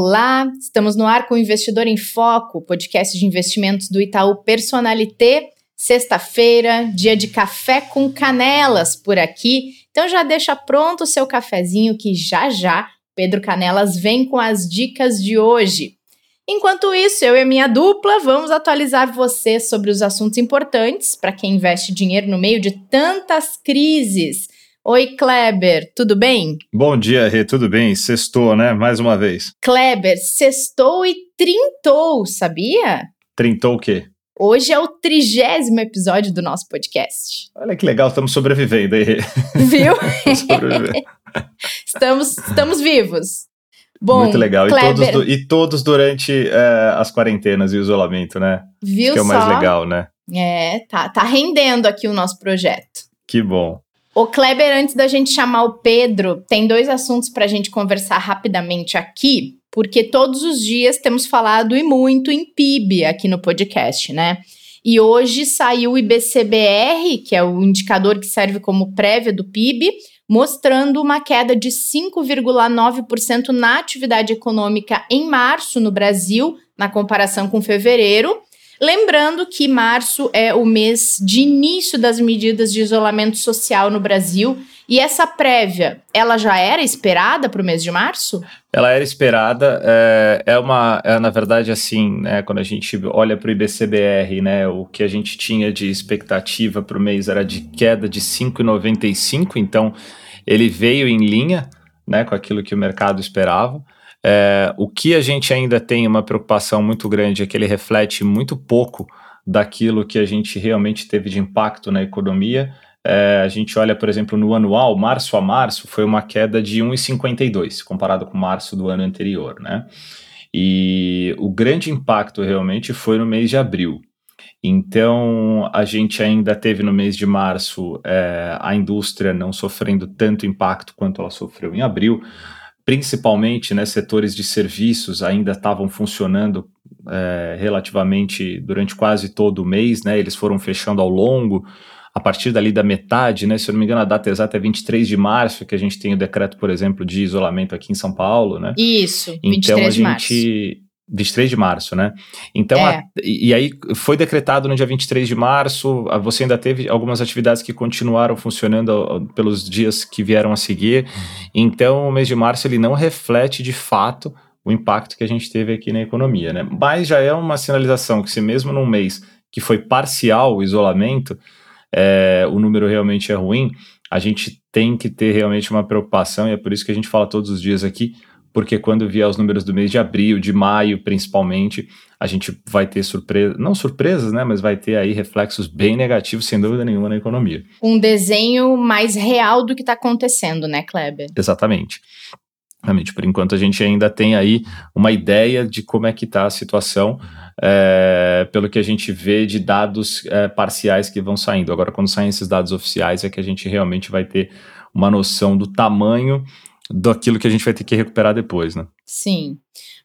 Olá, estamos no ar com o Investidor em Foco, podcast de investimentos do Itaú Personalité. Sexta-feira, dia de café com canelas por aqui. Então já deixa pronto o seu cafezinho que já já Pedro Canelas vem com as dicas de hoje. Enquanto isso, eu e a minha dupla vamos atualizar você sobre os assuntos importantes para quem investe dinheiro no meio de tantas crises. Oi, Kleber, tudo bem? Bom dia, Rê, tudo bem? Sextou, né? Mais uma vez. Kleber, sextou e trintou, sabia? Trintou o quê? Hoje é o trigésimo episódio do nosso podcast. Olha que legal, estamos sobrevivendo aí. Viu? estamos, estamos vivos. Bom, Muito legal. E todos, e todos durante é, as quarentenas e o isolamento, né? Viu Acho que é o mais legal, né? É, tá, tá rendendo aqui o nosso projeto. Que bom. O Kleber, antes da gente chamar o Pedro, tem dois assuntos para a gente conversar rapidamente aqui, porque todos os dias temos falado e muito em PIB aqui no podcast, né? E hoje saiu o IBCBR, que é o indicador que serve como prévia do PIB, mostrando uma queda de 5,9% na atividade econômica em março no Brasil, na comparação com fevereiro. Lembrando que março é o mês de início das medidas de isolamento social no Brasil. E essa prévia, ela já era esperada para o mês de março? Ela era esperada. É, é uma, é, na verdade, assim, né, quando a gente olha para o IBCBR, né, o que a gente tinha de expectativa para o mês era de queda de 5,95, então ele veio em linha né, com aquilo que o mercado esperava. É, o que a gente ainda tem uma preocupação muito grande é que ele reflete muito pouco daquilo que a gente realmente teve de impacto na economia. É, a gente olha, por exemplo, no anual, março a março, foi uma queda de 1,52 comparado com março do ano anterior, né? E o grande impacto realmente foi no mês de abril. Então, a gente ainda teve no mês de março é, a indústria não sofrendo tanto impacto quanto ela sofreu em abril principalmente né, setores de serviços ainda estavam funcionando é, relativamente durante quase todo o mês, né, eles foram fechando ao longo, a partir dali da metade, né, se eu não me engano a data exata é 23 de março, que a gente tem o decreto, por exemplo, de isolamento aqui em São Paulo, né? Isso, 23 então, a gente, março 23 de março, né? Então, é. a, e aí foi decretado no dia 23 de março, você ainda teve algumas atividades que continuaram funcionando pelos dias que vieram a seguir. Então, o mês de março ele não reflete de fato o impacto que a gente teve aqui na economia, né? Mas já é uma sinalização que se mesmo num mês que foi parcial o isolamento, é, o número realmente é ruim, a gente tem que ter realmente uma preocupação e é por isso que a gente fala todos os dias aqui porque quando vier os números do mês de abril, de maio principalmente, a gente vai ter surpresa, não surpresas, né, mas vai ter aí reflexos bem negativos, sem dúvida nenhuma, na economia. Um desenho mais real do que está acontecendo, né, Kleber? Exatamente. Realmente, por enquanto a gente ainda tem aí uma ideia de como é que está a situação, é, pelo que a gente vê de dados é, parciais que vão saindo. Agora, quando saem esses dados oficiais, é que a gente realmente vai ter uma noção do tamanho daquilo que a gente vai ter que recuperar depois, né? Sim.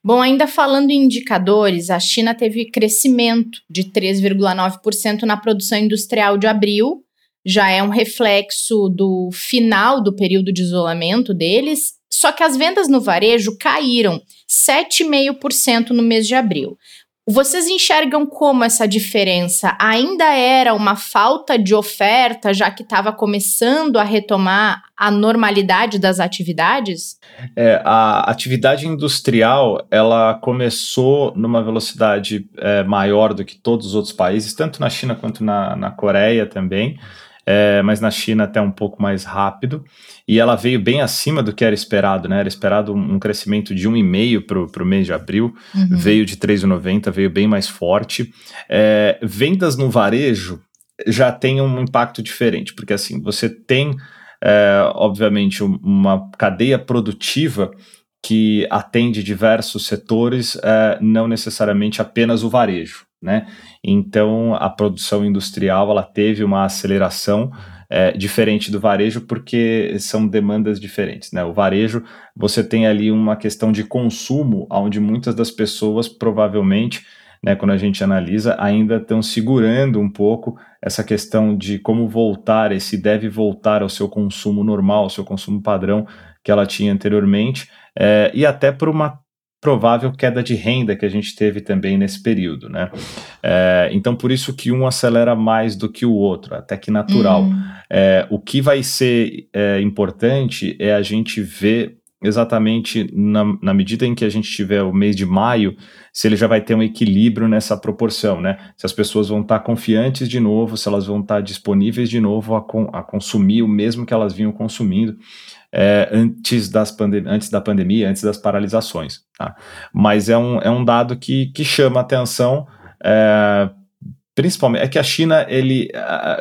Bom, ainda falando em indicadores, a China teve crescimento de 3,9% na produção industrial de abril, já é um reflexo do final do período de isolamento deles, só que as vendas no varejo caíram 7,5% no mês de abril. Vocês enxergam como essa diferença ainda era uma falta de oferta, já que estava começando a retomar a normalidade das atividades? É, a atividade industrial ela começou numa velocidade é, maior do que todos os outros países, tanto na China quanto na, na Coreia também é, mas na China até um pouco mais rápido, e ela veio bem acima do que era esperado, né? Era esperado um, crescimento de 1,5% para o mês de abril, uhum. veio de 3,90%, veio bem mais forte. É, vendas no varejo já tem um impacto diferente, porque assim, você tem, é, obviamente, uma cadeia produtiva que atende diversos setores, é, não necessariamente apenas o varejo. Né? Então, a produção industrial ela teve uma aceleração é, diferente do varejo, porque são demandas diferentes. Né? O varejo, você tem ali uma questão de consumo, onde muitas das pessoas provavelmente, né, quando a gente analisa, ainda estão segurando um pouco essa questão de como voltar, esse deve voltar ao seu consumo normal, ao seu consumo padrão que ela tinha anteriormente, é, e até por uma provável queda de renda que a gente teve também nesse período, né? É, então, por isso que um acelera mais do que o outro, até que natural. Uhum. É, o que vai ser é, importante é a gente ver exatamente na, na, medida em que a gente tiver o mês de maio, se ele já vai ter um equilíbrio nessa proporção, né? Se as pessoas vão estar confiantes de novo, se elas vão estar disponíveis de novo a, com, a consumir o mesmo que elas vinham consumindo é, antes, das antes da pandemia, antes das paralisações. Tá? Mas é um, é um dado que, que chama atenção. É, principalmente é que a China, ele,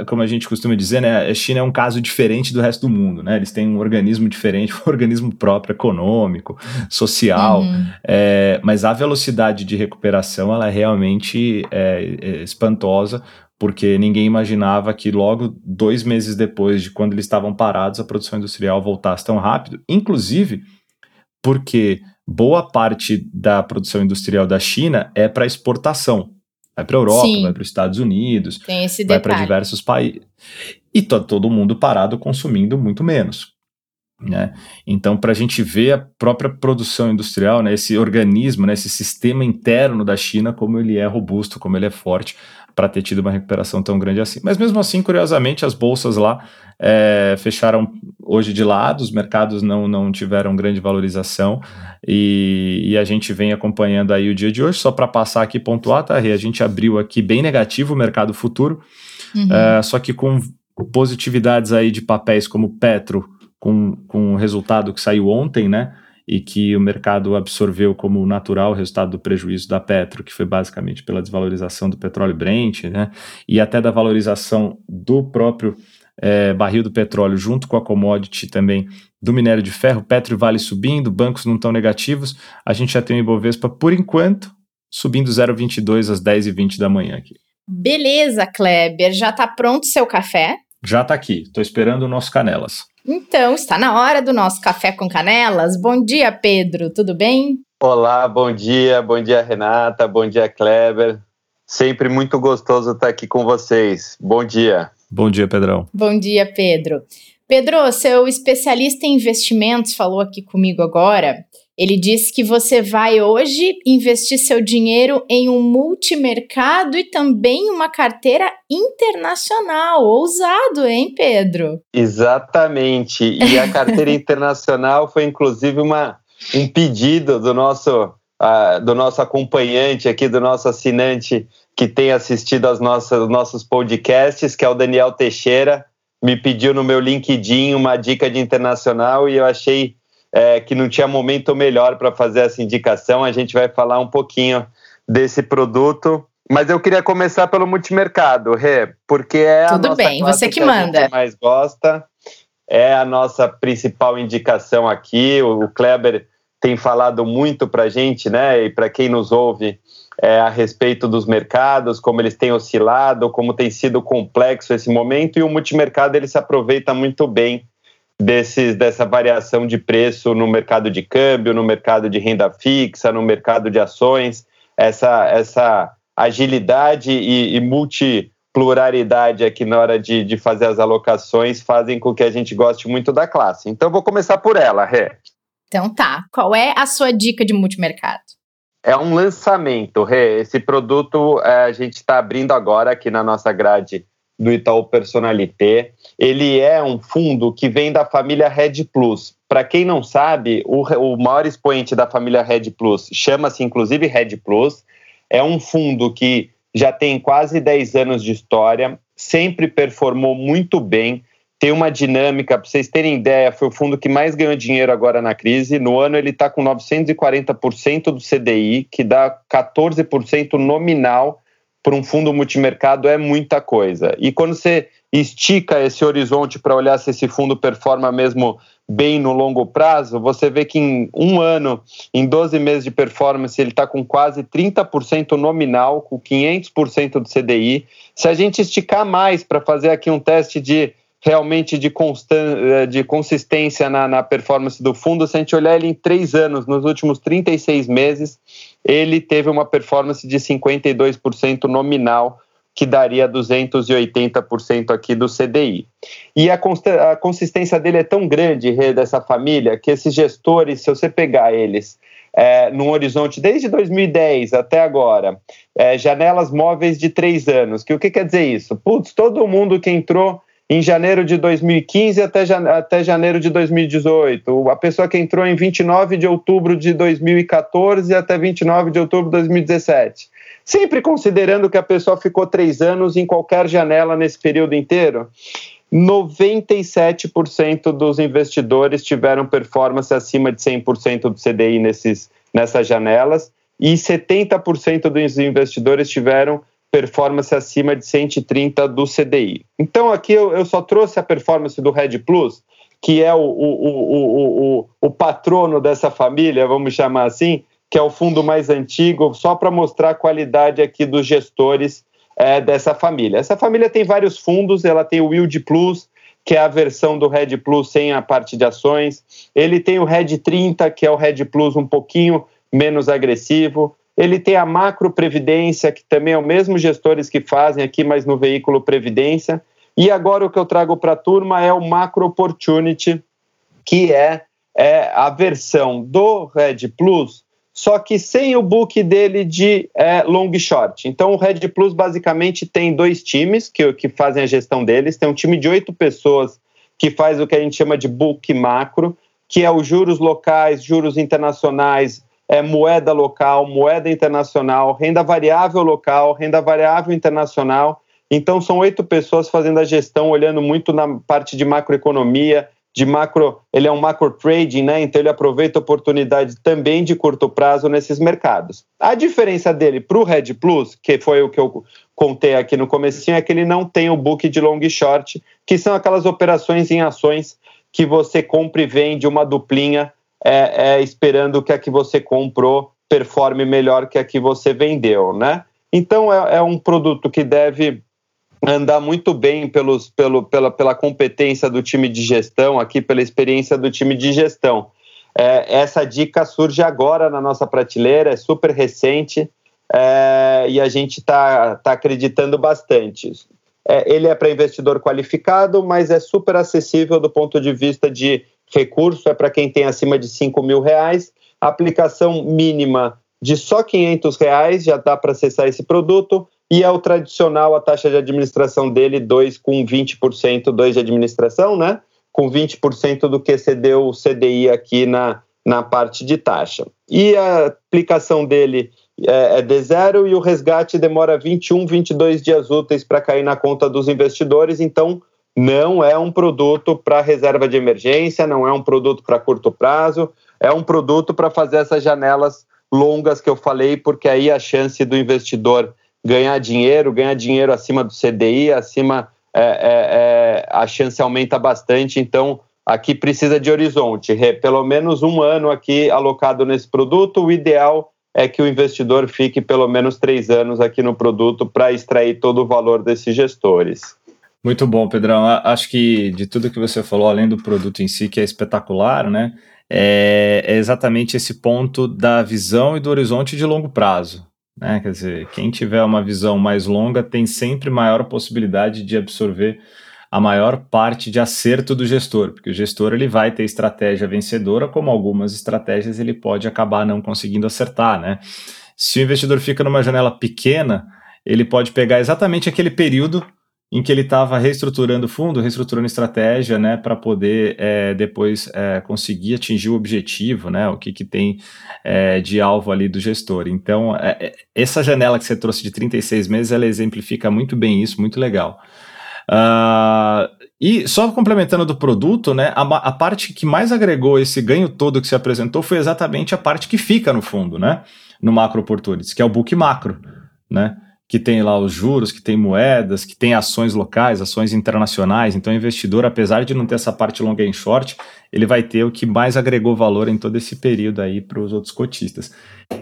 como a gente costuma dizer, né, a China é um caso diferente do resto do mundo, né? Eles têm um organismo diferente, um organismo próprio, econômico, social, uhum. é, mas a velocidade de recuperação ela é realmente é, é espantosa, porque ninguém imaginava que logo dois meses depois de quando eles estavam parados, a produção industrial voltasse tão rápido, inclusive porque boa parte da produção industrial da China é para exportação. Vai para a Europa, Sim. vai para os Estados Unidos, vai para diversos países. E tá todo mundo parado consumindo muito menos. Né? Então, para a gente ver a própria produção industrial, né, esse organismo, né, esse sistema interno da China, como ele é robusto, como ele é forte, para ter tido uma recuperação tão grande assim. Mas mesmo assim, curiosamente, as bolsas lá é, fecharam hoje de lado, os mercados não, não tiveram grande valorização e, e, a gente vem acompanhando aí o dia de hoje. Só para passar aqui pontuar, tá, A gente abriu aqui bem negativo o mercado futuro, uhum. é, só que com positividades aí de papéis como Petro, com, com o resultado que saiu ontem, né? E que o mercado absorveu como natural o resultado do prejuízo da Petro, que foi basicamente pela desvalorização do petróleo Brent, né, e até da valorização do próprio é, barril do petróleo junto com a commodity também do minério de ferro, Petro e Vale subindo, bancos não tão negativos, a gente já tem o Ibovespa, por enquanto, subindo 0,22 às 10h20 da manhã aqui. Beleza, Kleber, já está pronto seu café? Já está aqui, estou esperando o nosso Canelas. Então, está na hora do nosso café com canelas. Bom dia, Pedro, tudo bem? Olá, bom dia, bom dia, Renata, bom dia, Kleber. Sempre muito gostoso estar aqui com vocês. Bom dia. Bom dia, Pedrão. Bom dia, Pedro. Pedro, seu especialista em investimentos falou aqui comigo agora ele disse que você vai hoje investir seu dinheiro em um multimercado e também uma carteira internacional. Ousado, hein, Pedro? Exatamente. E a carteira internacional foi inclusive uma, um pedido do nosso, uh, do nosso acompanhante aqui, do nosso assinante que tem assistido aos nossos, nossos podcasts, que é o Daniel Teixeira. Me pediu no meu LinkedIn uma dica de internacional e eu achei é, que não tinha momento melhor para fazer essa indicação. A gente vai falar um pouquinho desse produto. Mas eu queria começar pelo multimercado, Rê, porque é Tudo a nossa bem, você que, que manda. a gente mais gosta, é a nossa principal indicação aqui. O Kleber tem falado muito para a gente, né? E para quem nos ouve, é, a respeito dos mercados, como eles têm oscilado, como tem sido complexo esse momento, e o multimercado ele se aproveita muito bem desses, dessa variação de preço no mercado de câmbio, no mercado de renda fixa, no mercado de ações, essa, essa agilidade e, e multipluralidade aqui na hora de, de fazer as alocações fazem com que a gente goste muito da classe. Então, vou começar por ela, Ré. Então tá. Qual é a sua dica de multimercado? É um lançamento, Rê. Esse produto é, a gente está abrindo agora aqui na nossa grade do Itaú Personalité. Ele é um fundo que vem da família Red Plus. Para quem não sabe, o, o maior expoente da família Red Plus chama-se inclusive Red Plus. É um fundo que já tem quase 10 anos de história, sempre performou muito bem, tem uma dinâmica, para vocês terem ideia, foi o fundo que mais ganhou dinheiro agora na crise. No ano ele está com 940% do CDI, que dá 14% nominal para um fundo multimercado é muita coisa. E quando você estica esse horizonte para olhar se esse fundo performa mesmo bem no longo prazo, você vê que em um ano, em 12 meses de performance, ele está com quase 30% nominal, com 500% do CDI. Se a gente esticar mais para fazer aqui um teste de realmente de, constan eh, de consistência na, na, performance do fundo, se a gente olhar ele em três anos, nos últimos 36 meses, ele teve uma performance de 52% nominal, que daria 280% aqui do CDI. E a, a, consistência dele é tão grande, dessa família, que esses gestores, se você pegar eles é, num horizonte desde 2010 até agora, é, janelas móveis de três anos, que o que quer dizer isso? Putz, todo mundo que entrou em janeiro de 2015 até, até janeiro de 2018. A pessoa que entrou em 29 de outubro de 2014 até 29 de outubro de 2017. Sempre considerando que a pessoa ficou três anos em qualquer janela nesse período inteiro. 97% dos investidores tiveram performance acima de 100% do CDI nesses, nessas janelas e 70% dos investidores tiveram performance acima de 130 do CDI. Então aqui eu, eu só trouxe a performance do Red Plus, que é o, o, o, o, patrono dessa família, vamos chamar assim, que é o fundo mais antigo, só para mostrar a qualidade aqui dos gestores é, dessa família. Essa família tem vários fundos, ela tem o Yield Plus, que é a versão do Red Plus sem a parte de ações. Ele tem o Red 30, que é o Red Plus um pouquinho menos agressivo. Ele tem a Macro Previdência, que também é o mesmo gestores que fazem aqui, mas no veículo Previdência. E agora o que eu trago para a turma é o Macro Opportunity, que é, é a versão do Red Plus, só que sem o book dele de é, long short. Então o Red Plus basicamente tem dois times que, que fazem a gestão deles. Tem um time de oito pessoas que faz o que a gente chama de book macro, que é os juros locais, juros internacionais, é, moeda local, moeda internacional, renda variável local, renda variável internacional. Então, são oito pessoas fazendo a gestão, olhando muito na parte de macroeconomia, de macro, ele é um macro trading, né? Então ele aproveita a oportunidade também de curto prazo nesses mercados. A diferença dele para o Red Plus, que foi o que eu contei aqui no comecinho, é que ele não tem o book de long e short, que são aquelas operações em ações que você compra e vende uma duplinha é, é, esperando que a que você comprou performe melhor que a que você vendeu, né? Então é, é um produto que deve andar muito bem pelos, pelo, pela, pela competência do time de gestão, aqui pela experiência do time de gestão. É, essa dica surge agora na nossa prateleira, é super recente é, e a gente está tá acreditando bastante. É, ele é para investidor qualificado, mas é super acessível do ponto de vista de recurso é para quem tem acima de 5 mil reais. A aplicação mínima de só 500 reais já dá para acessar esse produto. E é o tradicional, a taxa de administração dele, 2 com 20%, 2 de administração, né? Com 20% do que excedeu o CDI aqui na, na parte de taxa. E a aplicação dele é, é de zero e o resgate demora 21, 22 dias úteis para cair na conta dos investidores. Então, não é um produto para reserva de emergência, não é um produto para curto prazo, é um produto para fazer essas janelas longas que eu falei, porque aí a chance do investidor ganhar dinheiro, ganhar dinheiro acima do CDI, acima é, é, é, a chance aumenta bastante. Então, aqui precisa de horizonte, pelo menos um ano aqui alocado nesse produto. O ideal é que o investidor fique pelo menos três anos aqui no produto para extrair todo o valor desses gestores. Muito bom, Pedrão. Acho que de tudo que você falou, além do produto em si, que é espetacular, né? É, é exatamente esse ponto da visão e do horizonte de longo prazo. Né? Quer dizer, quem tiver uma visão mais longa tem sempre maior possibilidade de absorver a maior parte de acerto do gestor, porque o gestor ele vai ter estratégia vencedora, como algumas estratégias ele pode acabar não conseguindo acertar, né? Se o investidor fica numa janela pequena, ele pode pegar exatamente aquele período em que ele estava reestruturando o fundo, reestruturando estratégia, né, para poder é, depois é, conseguir atingir o objetivo, né, o que, que tem é, de alvo ali do gestor. Então, é, é, essa janela que você trouxe de 36 meses, ela exemplifica muito bem isso, muito legal. Uh, e só complementando do produto, né, a, a, parte que mais agregou esse ganho todo que se apresentou foi exatamente a parte que fica no fundo, né, no Macro Opportunities, que é o book macro, né, que tem lá os juros, que tem moedas, que tem ações locais, ações internacionais. Então, o investidor, apesar de não ter essa parte longa em short, ele vai ter o que mais agregou valor em todo esse período aí para os outros cotistas.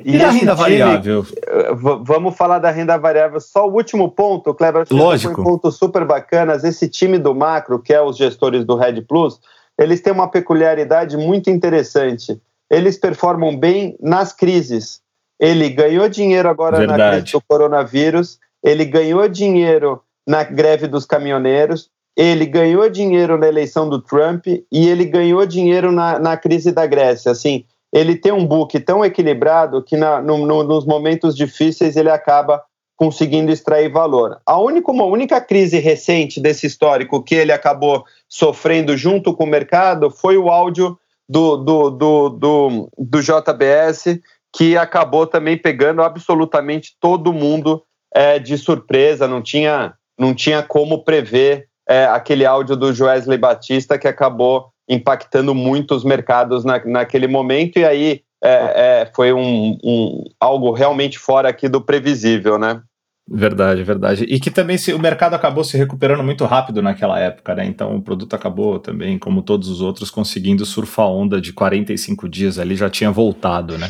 E, e a renda variável? Eh, vamos falar da renda variável. Só o último ponto, Kleber. Lógico. Um ponto super bacanas. Esse time do macro, que é os gestores do Red Plus, eles têm uma peculiaridade muito interessante. Eles performam bem nas crises. Ele ganhou dinheiro agora Verdade. na crise do coronavírus, ele ganhou dinheiro na greve dos caminhoneiros, ele ganhou dinheiro na eleição do Trump e ele ganhou dinheiro na, na crise da Grécia. Assim, ele tem um book tão equilibrado que na, no, no, nos momentos difíceis ele acaba conseguindo extrair valor. A única, uma única crise recente desse histórico que ele acabou sofrendo junto com o mercado foi o áudio do, do, do, do, do JBS, que acabou também pegando absolutamente todo mundo é, de surpresa, não tinha, não tinha como prever é, aquele áudio do Joesley Batista que acabou impactando muito os mercados na, naquele momento, e aí é, é, foi um, um, algo realmente fora aqui do previsível, né? Verdade, verdade. E que também se, o mercado acabou se recuperando muito rápido naquela época, né? Então o produto acabou também, como todos os outros, conseguindo surfar a onda de 45 dias ali, já tinha voltado, né?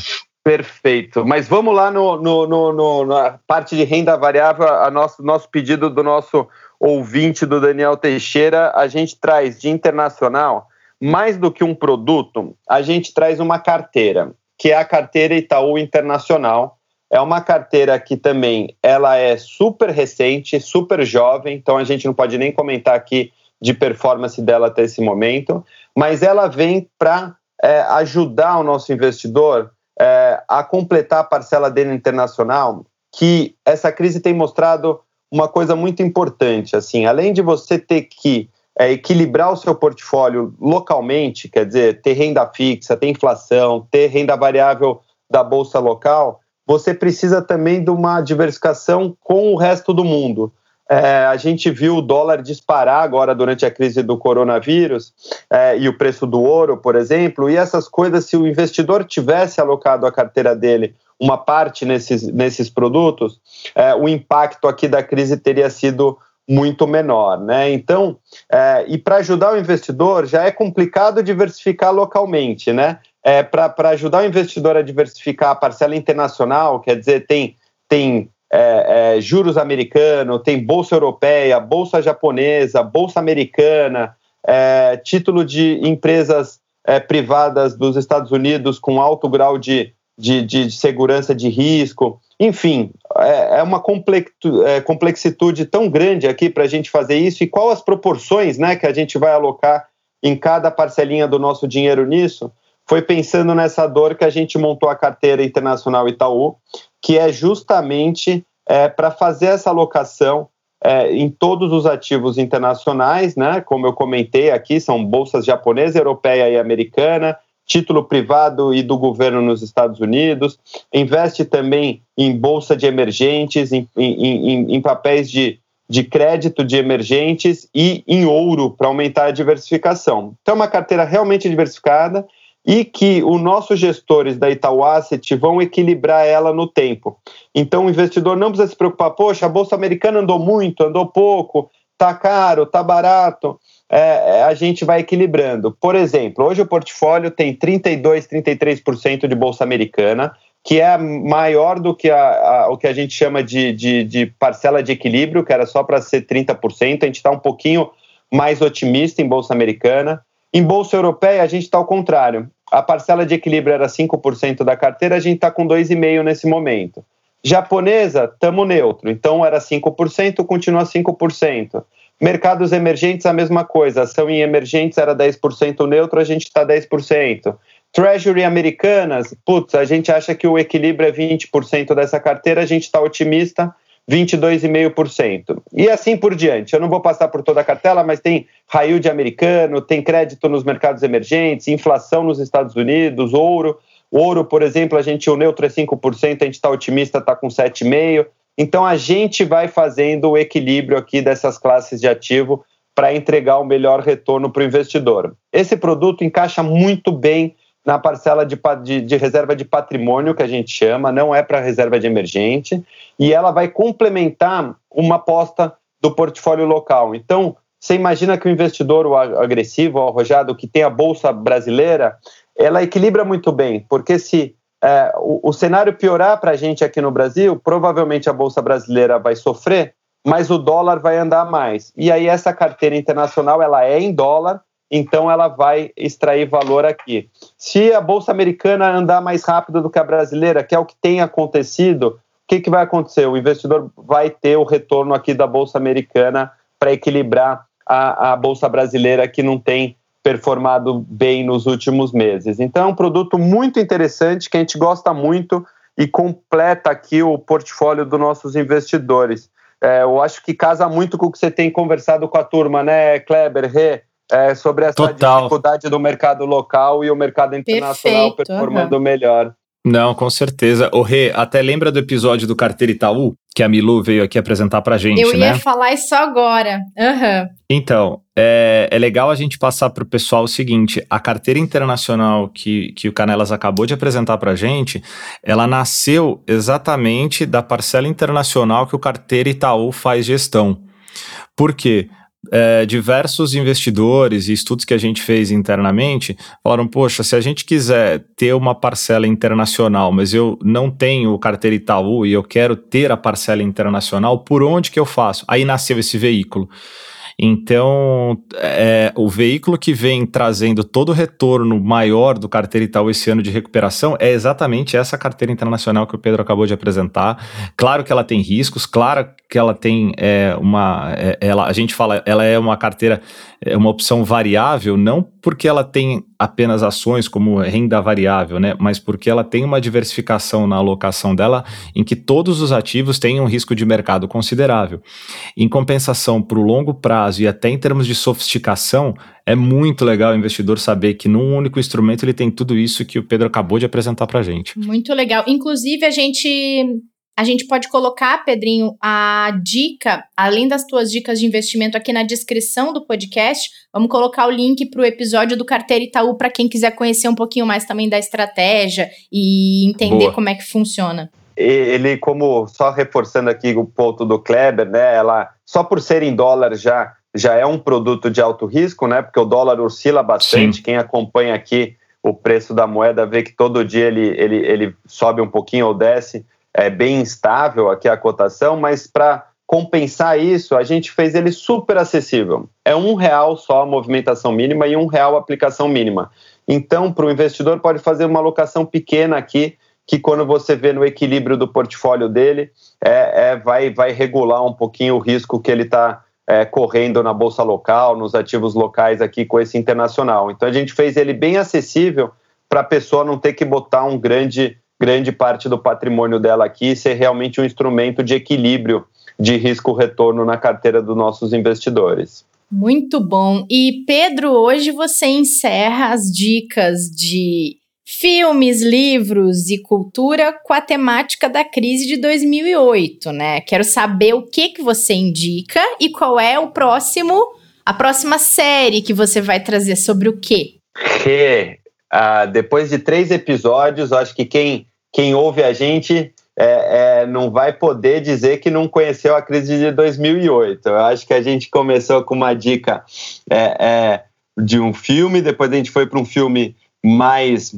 Perfeito. Mas vamos lá no, no, no, na parte de renda variável, a nosso, nosso pedido do nosso ouvinte, do Daniel Teixeira, a gente traz de internacional, mais do que um produto, a gente traz uma carteira, que é a carteira Itaú Internacional. É uma carteira que também ela é super recente, super jovem, então a gente não pode nem comentar aqui de performance dela até esse momento, mas ela vem para é, ajudar o nosso investidor é, a completar a parcela dele internacional, que essa crise tem mostrado uma coisa muito importante. Assim, além de você ter que é, equilibrar o seu portfólio localmente, quer dizer, ter renda fixa, ter inflação, ter renda variável da bolsa local, você precisa também de uma diversificação com o resto do mundo. É, a gente viu o dólar disparar agora durante a crise do coronavírus é, e o preço do ouro, por exemplo, e essas coisas, se o investidor tivesse alocado a carteira dele uma parte nesses, nesses produtos, é, o impacto aqui da crise teria sido muito menor, né? Então, é, e para ajudar o investidor já é complicado diversificar localmente, né? É, para ajudar o investidor a diversificar a parcela internacional, quer dizer, tem, tem é, é, juros americano, tem bolsa europeia, bolsa japonesa, bolsa americana, é, título de empresas é, privadas dos Estados Unidos com alto grau de, de, de segurança de risco. Enfim, é, é uma é, complexitude tão grande aqui para a gente fazer isso e qual as proporções né, que a gente vai alocar em cada parcelinha do nosso dinheiro nisso foi pensando nessa dor que a gente montou a carteira internacional Itaú, que é justamente é, para fazer essa alocação é, em todos os ativos internacionais, né? Como eu comentei aqui, são bolsas japonesa, europeia e americana, título privado e do governo nos Estados Unidos, investe também em bolsa de emergentes, em, em, em, em papéis de, de crédito de emergentes e em ouro para aumentar a diversificação. Então, é uma carteira realmente diversificada e que os nossos gestores da Itaú Asset vão equilibrar ela no tempo. Então o investidor não precisa se preocupar, poxa, a Bolsa Americana andou muito, andou pouco, tá caro, tá barato. É, é a gente vai equilibrando. Por exemplo, hoje o portfólio tem 32, 33% de Bolsa Americana, que é maior do que a, a, o que a gente chama de, de, de parcela de equilíbrio, que era só para ser 30%. A gente está um pouquinho mais otimista em Bolsa Americana. Em bolsa europeia, a gente está ao contrário. A parcela de equilíbrio era 5% da carteira, a gente está com 2,5% nesse momento. Japonesa, estamos neutro, então era 5%, continua 5%. Mercados emergentes, a mesma coisa. Ação em emergentes era 10% neutro, a gente está 10%. Treasury americanas, putz, a gente acha que o equilíbrio é 20% dessa carteira, a gente está otimista, 22,5%. E assim por diante. Eu não vou passar por toda a cartela, mas tem raio de americano, tem crédito nos mercados emergentes, inflação nos Estados Unidos, ouro. Ouro, por exemplo, a gente, o neutro é 5%, a gente está otimista, está com 7,5%. Então a gente vai fazendo o equilíbrio aqui dessas classes de ativo para entregar o melhor retorno para o investidor. Esse produto encaixa muito bem na parcela de, de, de, reserva de patrimônio, que a gente chama, não é para reserva de emergente, e ela vai complementar uma aposta do portfólio local. Então, você imagina que o investidor o agressivo, o arrojado, que tem a bolsa brasileira, ela equilibra muito bem, porque se é, o, o cenário piorar para a gente aqui no Brasil, provavelmente a bolsa brasileira vai sofrer, mas o dólar vai andar mais. E aí essa carteira internacional ela é em dólar, então ela vai extrair valor aqui. Se a bolsa americana andar mais rápido do que a brasileira, que é o que tem acontecido, o que, que vai acontecer? O investidor vai ter o retorno aqui da bolsa americana para equilibrar a, a bolsa brasileira que não tem performado bem nos últimos meses. Então é um produto muito interessante que a gente gosta muito e completa aqui o portfólio dos nossos investidores. É, eu acho que casa muito com o que você tem conversado com a turma, né, Kleber? É, sobre essa Total. dificuldade do mercado local e o mercado internacional Perfeito, performando uhum. melhor. Não, com certeza. O Rê, até lembra do episódio do Carteira Itaú, que a Milu veio aqui apresentar pra gente, Eu né? ia falar isso agora. Uhum. Então, é, é legal a gente passar pro pessoal o seguinte, a carteira internacional que, que o Canelas acabou de apresentar pra gente, ela nasceu exatamente da parcela internacional que o Carteira Itaú faz gestão. Por quê? É, diversos investidores e estudos que a gente fez internamente falaram: poxa, se a gente quiser ter uma parcela internacional, mas eu não tenho carteira Itaú e eu quero ter a parcela internacional, por onde que eu faço? Aí nasceu esse veículo. Então, é, o veículo que vem trazendo todo o retorno maior do carteira Itaú esse ano de recuperação é exatamente essa carteira internacional que o Pedro acabou de apresentar. Claro que ela tem riscos, claro que ela tem é, uma. É, ela, a gente fala, ela é uma carteira, é uma opção variável, não porque ela tem apenas ações como renda variável, né? Mas porque ela tem uma diversificação na alocação dela em que todos os ativos têm um risco de mercado considerável. Em compensação, para o longo prazo e até em termos de sofisticação, é muito legal o investidor saber que num único instrumento ele tem tudo isso que o Pedro acabou de apresentar para gente. Muito legal. Inclusive, a gente a gente pode colocar, Pedrinho, a dica, além das tuas dicas de investimento aqui na descrição do podcast, vamos colocar o link para o episódio do Carteira Itaú para quem quiser conhecer um pouquinho mais também da estratégia e entender Boa. como é que funciona. Ele, como só reforçando aqui o ponto do Kleber, né? Ela só por ser em dólar já já é um produto de alto risco, né? Porque o dólar oscila bastante. Sim. Quem acompanha aqui o preço da moeda vê que todo dia ele, ele, ele sobe um pouquinho ou desce é, bem instável aqui a cotação, mas para compensar isso, a gente fez ele super acessível. É um real só a movimentação mínima e um real a aplicação mínima. Então, para o investidor, pode fazer uma alocação pequena aqui, que quando você vê no equilíbrio do portfólio dele, é, é vai, vai regular um pouquinho o risco que ele está é, correndo na bolsa local, nos ativos locais aqui com esse internacional. Então, a gente fez ele bem acessível para a pessoa não ter que botar um grande grande parte do patrimônio dela aqui ser realmente um instrumento de equilíbrio de risco-retorno na carteira dos nossos investidores. Muito bom. E Pedro, hoje você encerra as dicas de filmes, livros e cultura com a temática da crise de 2008, né? Quero saber o que que você indica e qual é o próximo, a próxima série que você vai trazer sobre o quê? É, ah, depois de três episódios, acho que quem quem ouve a gente é, é, não vai poder dizer que não conheceu a crise de 2008. Eu acho que a gente começou com uma dica é, é de um filme, depois a gente foi para um filme mais,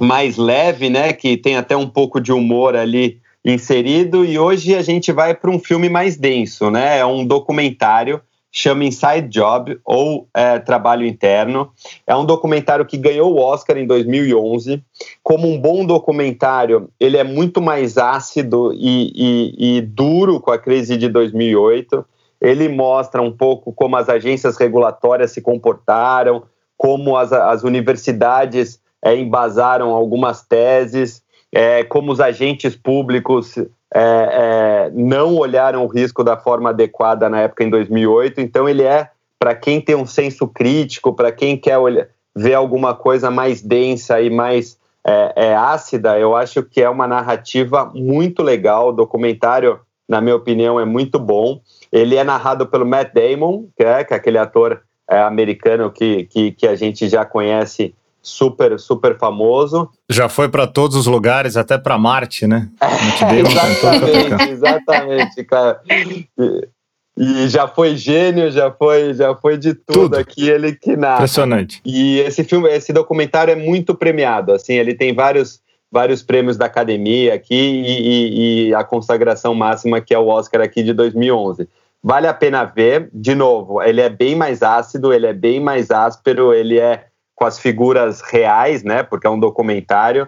mais leve, né, que tem até um pouco de humor ali inserido, e hoje a gente vai para um filme mais denso, né, é um documentário chama Inside Job ou é, Trabalho Interno. É um documentário que ganhou o Oscar em 2011. Como um bom documentário, ele é muito mais ácido e, e, e duro com a crise de 2008. Ele mostra um pouco como as agências regulatórias se comportaram, como as, as universidades é, embasaram algumas teses, é, como os agentes públicos é, é, não olharam o risco da forma adequada na época em 2008. Então, ele é para quem tem um senso crítico, para quem quer olhar, ver alguma coisa mais densa e mais é, é, ácida, eu acho que é uma narrativa muito legal. O documentário, na minha opinião, é muito bom. Ele é narrado pelo Matt Damon, que é, que é aquele ator é, americano que, que, que, a gente já conhece super, super famoso. Já foi para todos os lugares, até para Marte, né? É, exatamente, exatamente, cara. E, e, já foi gênio, já foi, já foi de tudo, tudo. aqui, ele que nada. Impressionante. E esse filme, esse documentário é muito premiado, assim, ele tem vários vários prêmios da academia aqui e, e, e, a consagração máxima que é o Oscar aqui de 2011. Vale a pena ver, de novo, ele é bem mais ácido, ele é bem mais áspero, ele é com as figuras reais, né? Porque é um documentário,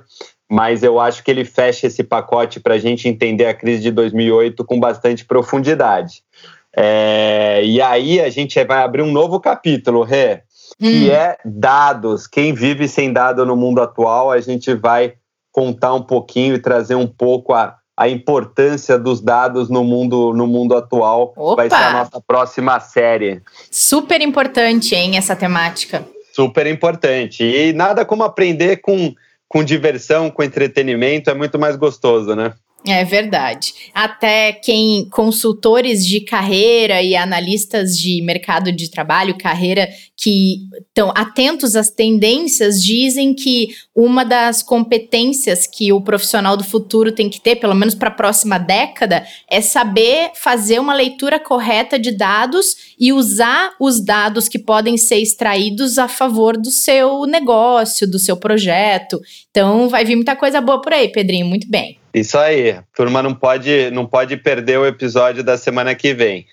mas eu acho que ele fecha esse pacote para a gente entender a crise de 2008 com bastante profundidade. É, e aí a gente vai abrir um novo capítulo, Rê, que hum. é dados. Quem vive sem dado no mundo atual, a gente vai contar um pouquinho e trazer um pouco a, a importância dos dados no mundo, no mundo atual. Opa! Vai ser a nossa próxima série. Super importante, hein, essa temática. Super importante. E nada como aprender com, com diversão, com entretenimento, é muito mais gostoso, né? É verdade. Até quem consultores de carreira e analistas de mercado de trabalho, carreira que estão atentos às tendências, dizem que uma das competências que o profissional do futuro tem que ter, pelo menos para a próxima década, é saber fazer uma leitura correta de dados e usar os dados que podem ser extraídos a favor do seu negócio, do seu projeto. Então, vai vir muita coisa boa por aí, Pedrinho. Muito bem. Isso aí. Turma não pode, não pode perder o episódio da semana que vem.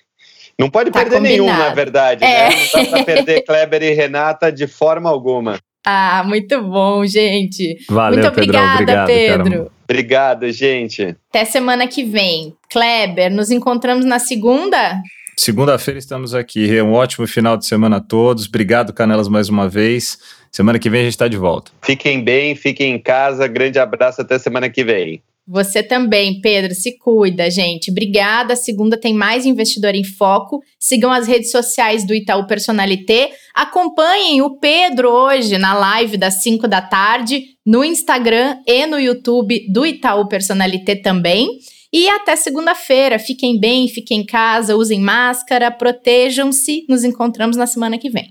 Não pode tá perder combinado. nenhum, na verdade, né? é. né? Não dá para perder Kleber e Renata de forma alguma. Ah, muito bom, gente. Valeu, muito obrigada, Obrigado, Pedro. Caramba. Obrigado, gente. Até semana que vem. Kleber, nos encontramos na segunda? Segunda-feira estamos aqui. Um ótimo final de semana a todos. Obrigado, Canelas, mais uma vez. Semana que vem a gente está de volta. Fiquem bem, fiquem em casa. Grande abraço até semana que vem. Você também, Pedro, se cuida, gente. Obrigada. Segunda tem mais Investidor em Foco. Sigam as redes sociais do Itaú Personalité. Acompanhem o Pedro hoje na live das 5 da tarde, no Instagram e no YouTube do Itaú Personalité também. E até segunda-feira. Fiquem bem, fiquem em casa, usem máscara, protejam-se. Nos encontramos na semana que vem.